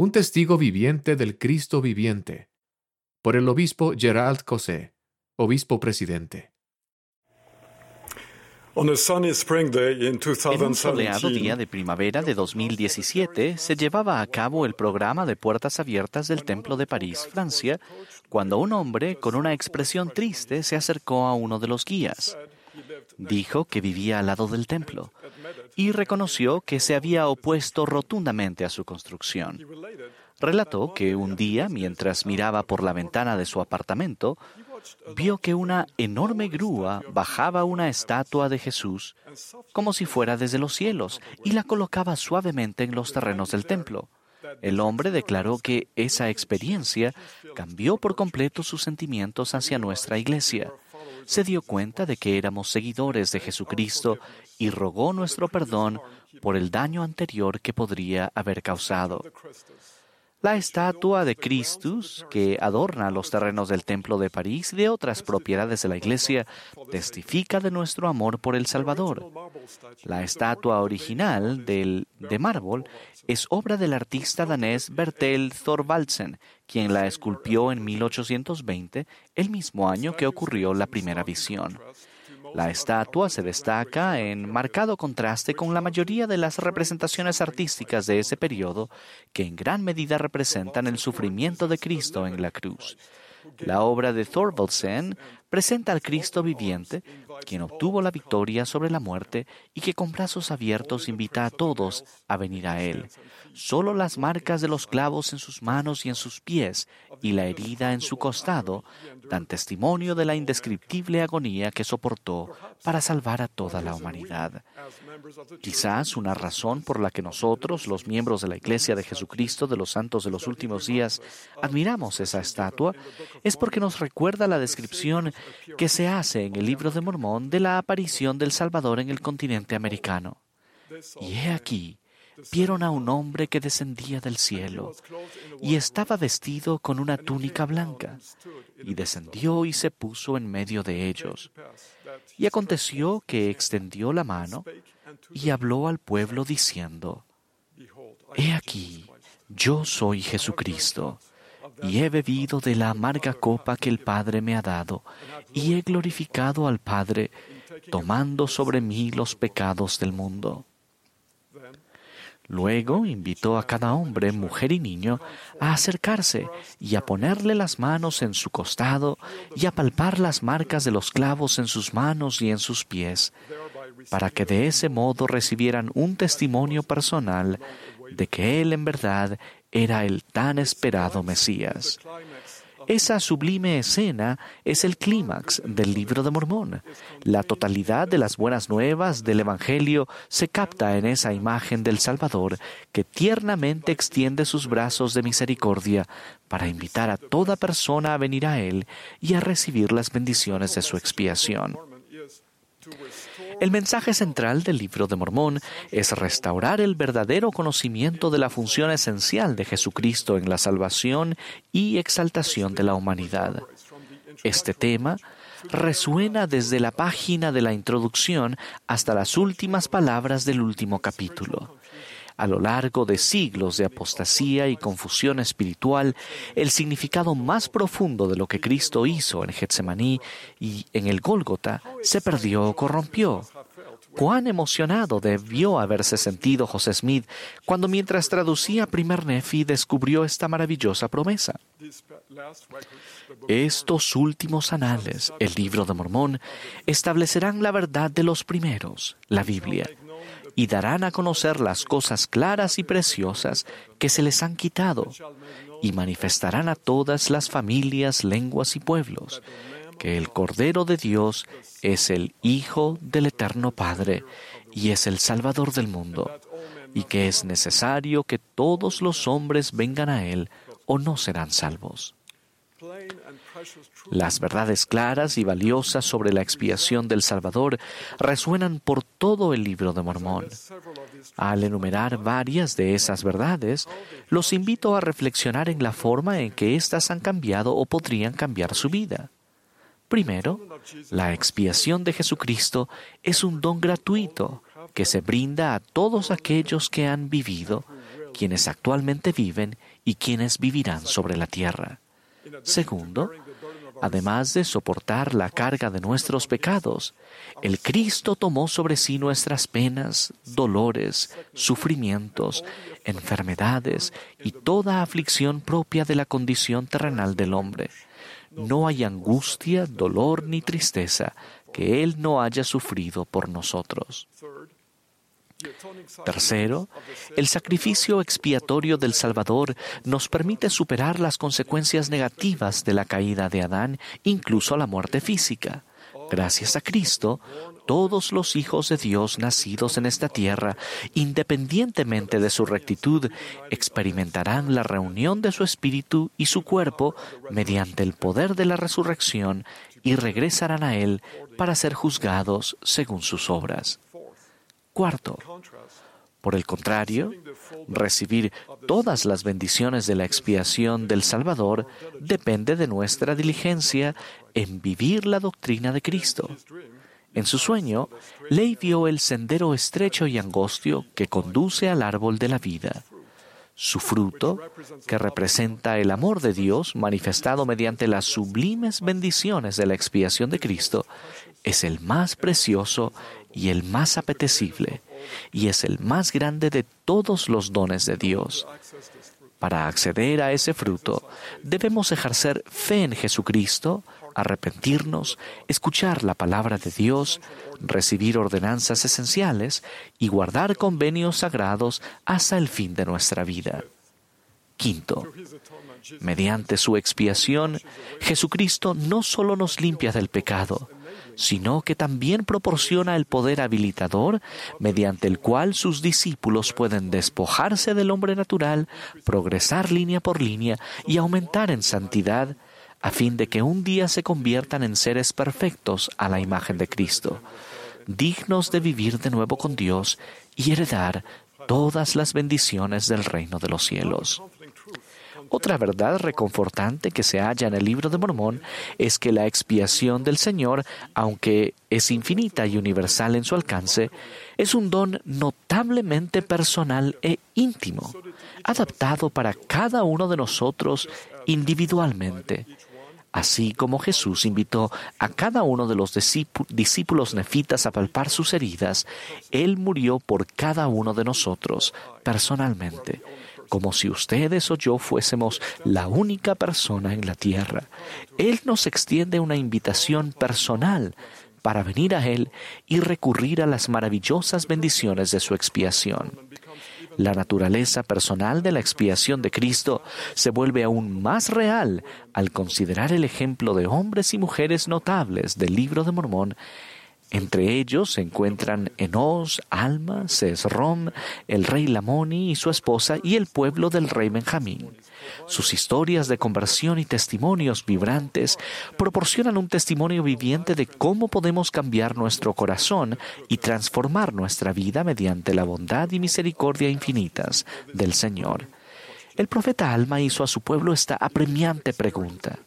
Un testigo viviente del Cristo viviente. Por el obispo Gerald Cosé, obispo presidente. En un soleado día de primavera de 2017 se llevaba a cabo el programa de puertas abiertas del Templo de París, Francia, cuando un hombre con una expresión triste se acercó a uno de los guías. Dijo que vivía al lado del templo y reconoció que se había opuesto rotundamente a su construcción. Relató que un día, mientras miraba por la ventana de su apartamento, vio que una enorme grúa bajaba una estatua de Jesús como si fuera desde los cielos y la colocaba suavemente en los terrenos del templo. El hombre declaró que esa experiencia cambió por completo sus sentimientos hacia nuestra iglesia. Se dio cuenta de que éramos seguidores de Jesucristo y rogó nuestro perdón por el daño anterior que podría haber causado. La estatua de Christus, que adorna los terrenos del Templo de París y de otras propiedades de la iglesia, testifica de nuestro amor por el Salvador. La estatua original del, de mármol es obra del artista danés Bertel Thorvaldsen, quien la esculpió en 1820, el mismo año que ocurrió la primera visión. La estatua se destaca en marcado contraste con la mayoría de las representaciones artísticas de ese periodo, que en gran medida representan el sufrimiento de Cristo en la cruz. La obra de Thorvaldsen presenta al Cristo viviente, quien obtuvo la victoria sobre la muerte y que con brazos abiertos invita a todos a venir a Él. Solo las marcas de los clavos en sus manos y en sus pies y la herida en su costado dan testimonio de la indescriptible agonía que soportó para salvar a toda la humanidad. Quizás una razón por la que nosotros, los miembros de la Iglesia de Jesucristo de los Santos de los Últimos Días, admiramos esa estatua es porque nos recuerda la descripción que se hace en el libro de Mormón de la aparición del Salvador en el continente americano. Y he aquí, vieron a un hombre que descendía del cielo y estaba vestido con una túnica blanca y descendió y se puso en medio de ellos. Y aconteció que extendió la mano y habló al pueblo diciendo, He aquí, yo soy Jesucristo y he bebido de la amarga copa que el Padre me ha dado, y he glorificado al Padre, tomando sobre mí los pecados del mundo. Luego invitó a cada hombre, mujer y niño a acercarse y a ponerle las manos en su costado y a palpar las marcas de los clavos en sus manos y en sus pies, para que de ese modo recibieran un testimonio personal de que Él en verdad era el tan esperado Mesías. Esa sublime escena es el clímax del libro de Mormón. La totalidad de las buenas nuevas del Evangelio se capta en esa imagen del Salvador que tiernamente extiende sus brazos de misericordia para invitar a toda persona a venir a Él y a recibir las bendiciones de su expiación. El mensaje central del libro de Mormón es restaurar el verdadero conocimiento de la función esencial de Jesucristo en la salvación y exaltación de la humanidad. Este tema resuena desde la página de la introducción hasta las últimas palabras del último capítulo. A lo largo de siglos de apostasía y confusión espiritual, el significado más profundo de lo que Cristo hizo en Getsemaní y en el Gólgota se perdió o corrompió. Cuán emocionado debió haberse sentido José Smith cuando mientras traducía Primer Nefi descubrió esta maravillosa promesa. Estos últimos anales, el libro de Mormón, establecerán la verdad de los primeros, la Biblia, y darán a conocer las cosas claras y preciosas que se les han quitado, y manifestarán a todas las familias, lenguas y pueblos que el Cordero de Dios es el Hijo del Eterno Padre y es el Salvador del mundo, y que es necesario que todos los hombres vengan a Él o no serán salvos. Las verdades claras y valiosas sobre la expiación del Salvador resuenan por todo el libro de Mormón. Al enumerar varias de esas verdades, los invito a reflexionar en la forma en que éstas han cambiado o podrían cambiar su vida. Primero, la expiación de Jesucristo es un don gratuito que se brinda a todos aquellos que han vivido, quienes actualmente viven y quienes vivirán sobre la tierra. Segundo, además de soportar la carga de nuestros pecados, el Cristo tomó sobre sí nuestras penas, dolores, sufrimientos, enfermedades y toda aflicción propia de la condición terrenal del hombre. No hay angustia, dolor ni tristeza que Él no haya sufrido por nosotros. Tercero, el sacrificio expiatorio del Salvador nos permite superar las consecuencias negativas de la caída de Adán, incluso la muerte física. Gracias a Cristo, todos los hijos de Dios nacidos en esta tierra, independientemente de su rectitud, experimentarán la reunión de su espíritu y su cuerpo mediante el poder de la resurrección y regresarán a Él para ser juzgados según sus obras. Cuarto, por el contrario, recibir todas las bendiciones de la expiación del Salvador depende de nuestra diligencia en vivir la doctrina de Cristo. En su sueño, Ley vio el sendero estrecho y angostio que conduce al árbol de la vida. Su fruto, que representa el amor de Dios manifestado mediante las sublimes bendiciones de la expiación de Cristo, es el más precioso y el más apetecible, y es el más grande de todos los dones de Dios. Para acceder a ese fruto, debemos ejercer fe en Jesucristo, arrepentirnos, escuchar la palabra de Dios, recibir ordenanzas esenciales y guardar convenios sagrados hasta el fin de nuestra vida. Quinto, mediante su expiación, Jesucristo no solo nos limpia del pecado, sino que también proporciona el poder habilitador mediante el cual sus discípulos pueden despojarse del hombre natural, progresar línea por línea y aumentar en santidad, a fin de que un día se conviertan en seres perfectos a la imagen de Cristo, dignos de vivir de nuevo con Dios y heredar todas las bendiciones del reino de los cielos. Otra verdad reconfortante que se halla en el libro de Mormón es que la expiación del Señor, aunque es infinita y universal en su alcance, es un don notablemente personal e íntimo, adaptado para cada uno de nosotros individualmente. Así como Jesús invitó a cada uno de los discípulos nefitas a palpar sus heridas, Él murió por cada uno de nosotros personalmente como si ustedes o yo fuésemos la única persona en la tierra. Él nos extiende una invitación personal para venir a Él y recurrir a las maravillosas bendiciones de su expiación. La naturaleza personal de la expiación de Cristo se vuelve aún más real al considerar el ejemplo de hombres y mujeres notables del libro de Mormón entre ellos se encuentran Enos, Alma, Sesrom, el rey Lamoni y su esposa y el pueblo del rey Benjamín. Sus historias de conversión y testimonios vibrantes proporcionan un testimonio viviente de cómo podemos cambiar nuestro corazón y transformar nuestra vida mediante la bondad y misericordia infinitas del Señor. El profeta Alma hizo a su pueblo esta apremiante pregunta.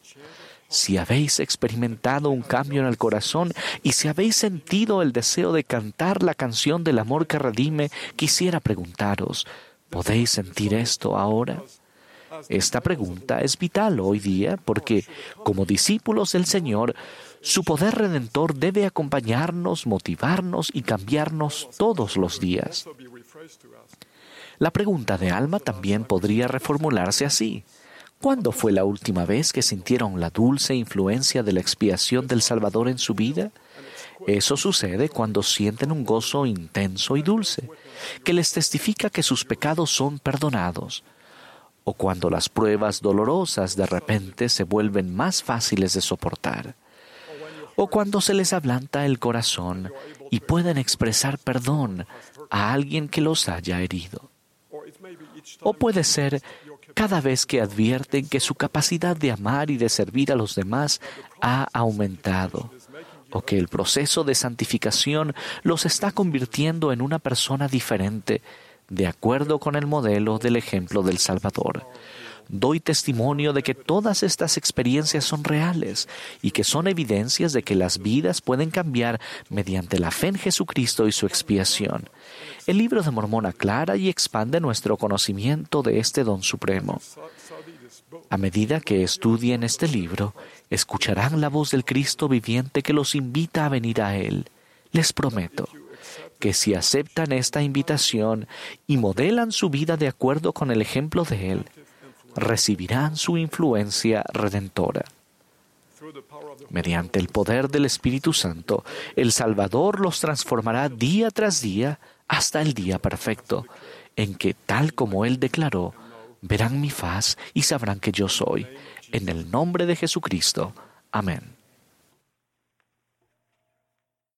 Si habéis experimentado un cambio en el corazón y si habéis sentido el deseo de cantar la canción del amor que redime, quisiera preguntaros, ¿podéis sentir esto ahora? Esta pregunta es vital hoy día porque, como discípulos del Señor, su poder redentor debe acompañarnos, motivarnos y cambiarnos todos los días. La pregunta de alma también podría reformularse así. ¿Cuándo fue la última vez que sintieron la dulce influencia de la expiación del Salvador en su vida? Eso sucede cuando sienten un gozo intenso y dulce, que les testifica que sus pecados son perdonados, o cuando las pruebas dolorosas de repente se vuelven más fáciles de soportar, o cuando se les ablanta el corazón y pueden expresar perdón a alguien que los haya herido. O puede ser cada vez que advierten que su capacidad de amar y de servir a los demás ha aumentado o que el proceso de santificación los está convirtiendo en una persona diferente, de acuerdo con el modelo del ejemplo del Salvador. Doy testimonio de que todas estas experiencias son reales y que son evidencias de que las vidas pueden cambiar mediante la fe en Jesucristo y su expiación. El libro de Mormón aclara y expande nuestro conocimiento de este don supremo. A medida que estudien este libro, escucharán la voz del Cristo viviente que los invita a venir a Él. Les prometo que si aceptan esta invitación y modelan su vida de acuerdo con el ejemplo de Él, recibirán su influencia redentora. Mediante el poder del Espíritu Santo, el Salvador los transformará día tras día hasta el día perfecto, en que, tal como Él declaró, verán mi faz y sabrán que yo soy. En el nombre de Jesucristo. Amén.